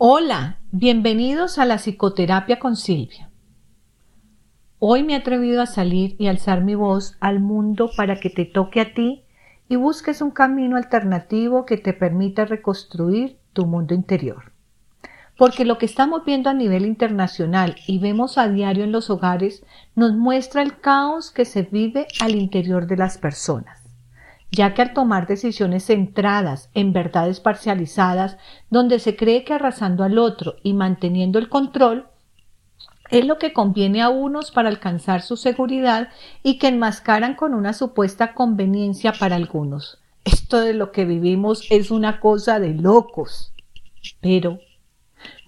Hola, bienvenidos a la psicoterapia con Silvia. Hoy me he atrevido a salir y alzar mi voz al mundo para que te toque a ti y busques un camino alternativo que te permita reconstruir tu mundo interior. Porque lo que estamos viendo a nivel internacional y vemos a diario en los hogares nos muestra el caos que se vive al interior de las personas ya que al tomar decisiones centradas en verdades parcializadas, donde se cree que arrasando al otro y manteniendo el control, es lo que conviene a unos para alcanzar su seguridad y que enmascaran con una supuesta conveniencia para algunos. Esto de lo que vivimos es una cosa de locos. Pero,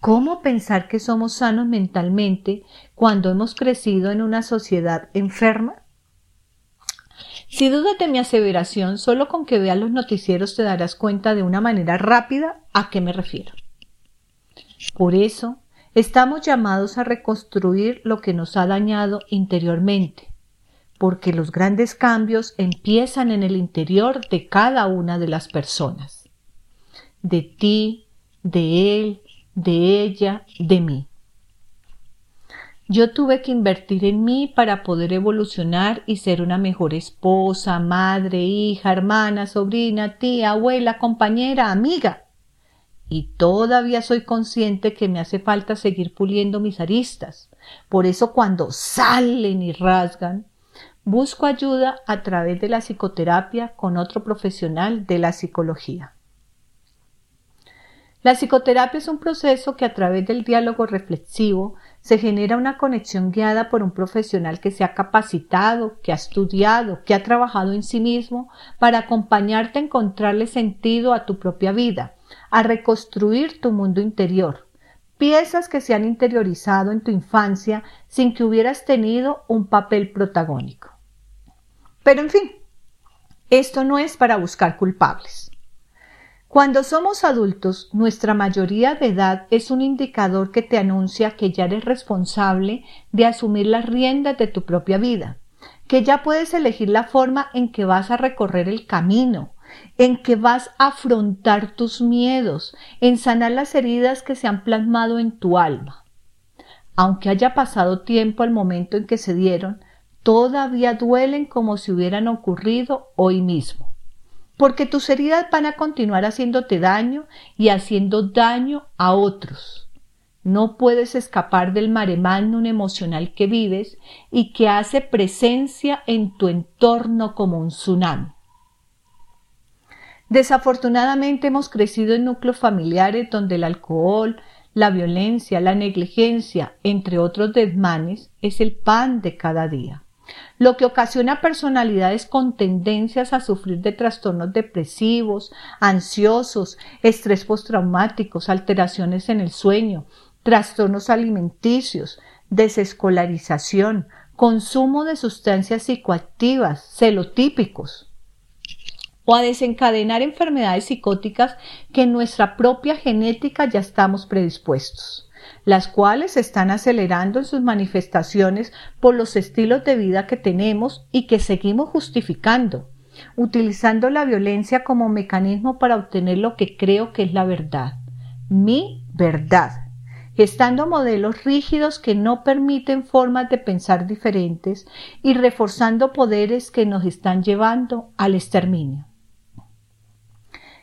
¿cómo pensar que somos sanos mentalmente cuando hemos crecido en una sociedad enferma? Si dudas de mi aseveración, solo con que veas los noticieros te darás cuenta de una manera rápida a qué me refiero. Por eso, estamos llamados a reconstruir lo que nos ha dañado interiormente, porque los grandes cambios empiezan en el interior de cada una de las personas, de ti, de él, de ella, de mí. Yo tuve que invertir en mí para poder evolucionar y ser una mejor esposa, madre, hija, hermana, sobrina, tía, abuela, compañera, amiga. Y todavía soy consciente que me hace falta seguir puliendo mis aristas. Por eso cuando salen y rasgan, busco ayuda a través de la psicoterapia con otro profesional de la psicología. La psicoterapia es un proceso que a través del diálogo reflexivo se genera una conexión guiada por un profesional que se ha capacitado, que ha estudiado, que ha trabajado en sí mismo para acompañarte a encontrarle sentido a tu propia vida, a reconstruir tu mundo interior, piezas que se han interiorizado en tu infancia sin que hubieras tenido un papel protagónico. Pero en fin, esto no es para buscar culpables. Cuando somos adultos, nuestra mayoría de edad es un indicador que te anuncia que ya eres responsable de asumir las riendas de tu propia vida, que ya puedes elegir la forma en que vas a recorrer el camino, en que vas a afrontar tus miedos, en sanar las heridas que se han plasmado en tu alma. Aunque haya pasado tiempo al momento en que se dieron, todavía duelen como si hubieran ocurrido hoy mismo porque tus heridas van a continuar haciéndote daño y haciendo daño a otros. No puedes escapar del mare emocional que vives y que hace presencia en tu entorno como un tsunami. Desafortunadamente hemos crecido en núcleos familiares donde el alcohol, la violencia, la negligencia, entre otros desmanes, es el pan de cada día lo que ocasiona personalidades con tendencias a sufrir de trastornos depresivos, ansiosos, estrés postraumáticos, alteraciones en el sueño, trastornos alimenticios, desescolarización, consumo de sustancias psicoactivas, celotípicos, o a desencadenar enfermedades psicóticas que en nuestra propia genética ya estamos predispuestos las cuales están acelerando en sus manifestaciones por los estilos de vida que tenemos y que seguimos justificando, utilizando la violencia como mecanismo para obtener lo que creo que es la verdad, mi verdad, gestando modelos rígidos que no permiten formas de pensar diferentes y reforzando poderes que nos están llevando al exterminio.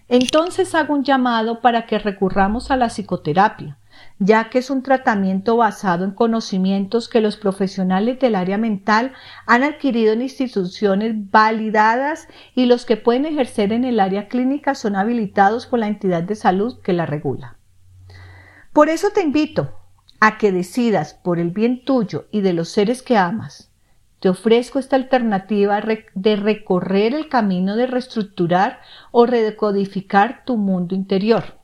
Entonces hago un llamado para que recurramos a la psicoterapia, ya que es un tratamiento basado en conocimientos que los profesionales del área mental han adquirido en instituciones validadas y los que pueden ejercer en el área clínica son habilitados por la entidad de salud que la regula. Por eso te invito a que decidas por el bien tuyo y de los seres que amas. Te ofrezco esta alternativa de recorrer el camino de reestructurar o redecodificar tu mundo interior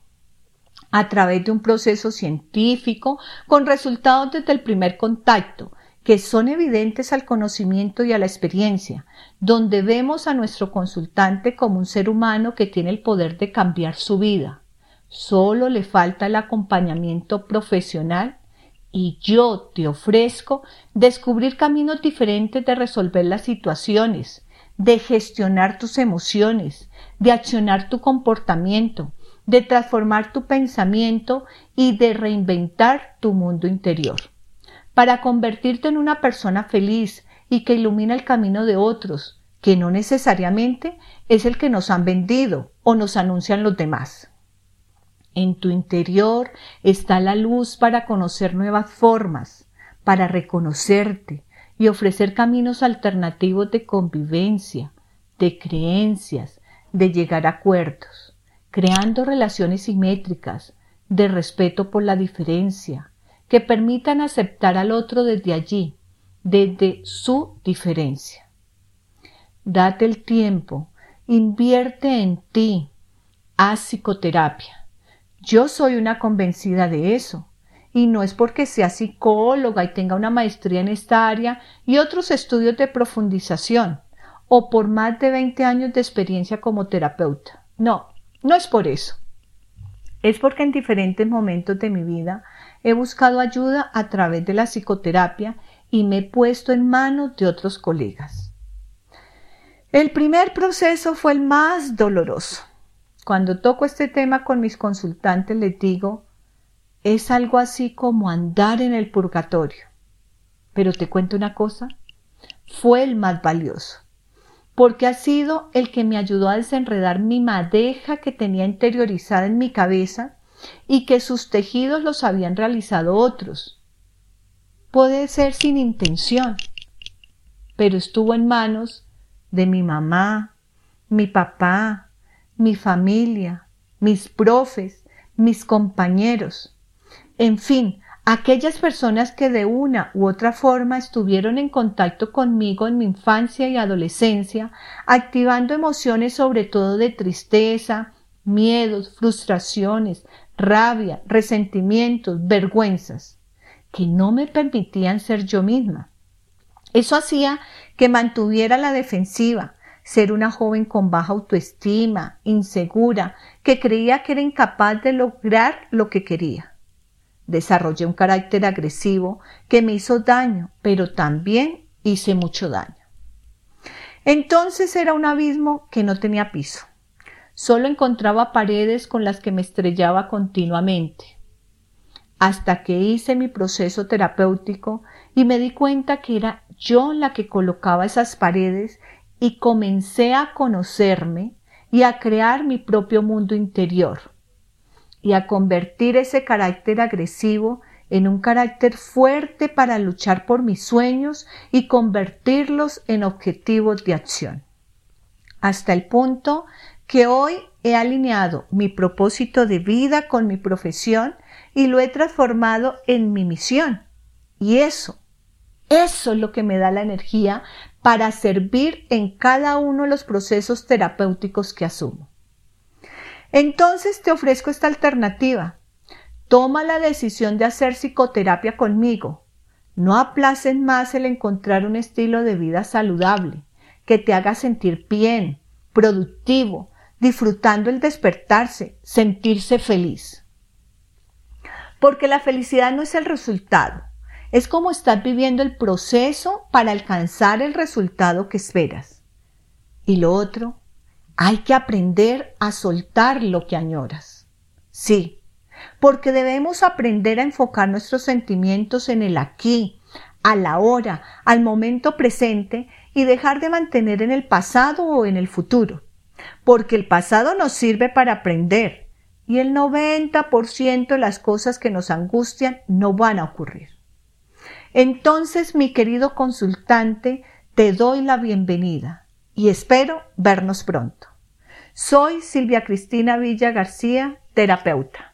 a través de un proceso científico con resultados desde el primer contacto, que son evidentes al conocimiento y a la experiencia, donde vemos a nuestro consultante como un ser humano que tiene el poder de cambiar su vida. Solo le falta el acompañamiento profesional y yo te ofrezco descubrir caminos diferentes de resolver las situaciones, de gestionar tus emociones, de accionar tu comportamiento, de transformar tu pensamiento y de reinventar tu mundo interior, para convertirte en una persona feliz y que ilumina el camino de otros, que no necesariamente es el que nos han vendido o nos anuncian los demás. En tu interior está la luz para conocer nuevas formas, para reconocerte y ofrecer caminos alternativos de convivencia, de creencias, de llegar a acuerdos, creando relaciones simétricas, de respeto por la diferencia, que permitan aceptar al otro desde allí, desde su diferencia. Date el tiempo, invierte en ti, haz psicoterapia. Yo soy una convencida de eso. Y no es porque sea psicóloga y tenga una maestría en esta área y otros estudios de profundización o por más de 20 años de experiencia como terapeuta. No, no es por eso. Es porque en diferentes momentos de mi vida he buscado ayuda a través de la psicoterapia y me he puesto en manos de otros colegas. El primer proceso fue el más doloroso. Cuando toco este tema con mis consultantes les digo, es algo así como andar en el purgatorio. Pero te cuento una cosa, fue el más valioso porque ha sido el que me ayudó a desenredar mi madeja que tenía interiorizada en mi cabeza y que sus tejidos los habían realizado otros. Puede ser sin intención, pero estuvo en manos de mi mamá, mi papá, mi familia, mis profes, mis compañeros. En fin, aquellas personas que de una u otra forma estuvieron en contacto conmigo en mi infancia y adolescencia, activando emociones sobre todo de tristeza, miedos, frustraciones, rabia, resentimientos, vergüenzas, que no me permitían ser yo misma. Eso hacía que mantuviera la defensiva, ser una joven con baja autoestima, insegura, que creía que era incapaz de lograr lo que quería. Desarrollé un carácter agresivo que me hizo daño, pero también hice mucho daño. Entonces era un abismo que no tenía piso. Solo encontraba paredes con las que me estrellaba continuamente. Hasta que hice mi proceso terapéutico y me di cuenta que era yo la que colocaba esas paredes y comencé a conocerme y a crear mi propio mundo interior y a convertir ese carácter agresivo en un carácter fuerte para luchar por mis sueños y convertirlos en objetivos de acción. Hasta el punto que hoy he alineado mi propósito de vida con mi profesión y lo he transformado en mi misión. Y eso, eso es lo que me da la energía para servir en cada uno de los procesos terapéuticos que asumo. Entonces te ofrezco esta alternativa. Toma la decisión de hacer psicoterapia conmigo. No aplaces más el encontrar un estilo de vida saludable, que te haga sentir bien, productivo, disfrutando el despertarse, sentirse feliz. Porque la felicidad no es el resultado, es como estás viviendo el proceso para alcanzar el resultado que esperas. Y lo otro hay que aprender a soltar lo que añoras. Sí, porque debemos aprender a enfocar nuestros sentimientos en el aquí, a la hora, al momento presente y dejar de mantener en el pasado o en el futuro. Porque el pasado nos sirve para aprender y el 90% de las cosas que nos angustian no van a ocurrir. Entonces, mi querido consultante, te doy la bienvenida y espero vernos pronto. Soy Silvia Cristina Villa García, terapeuta.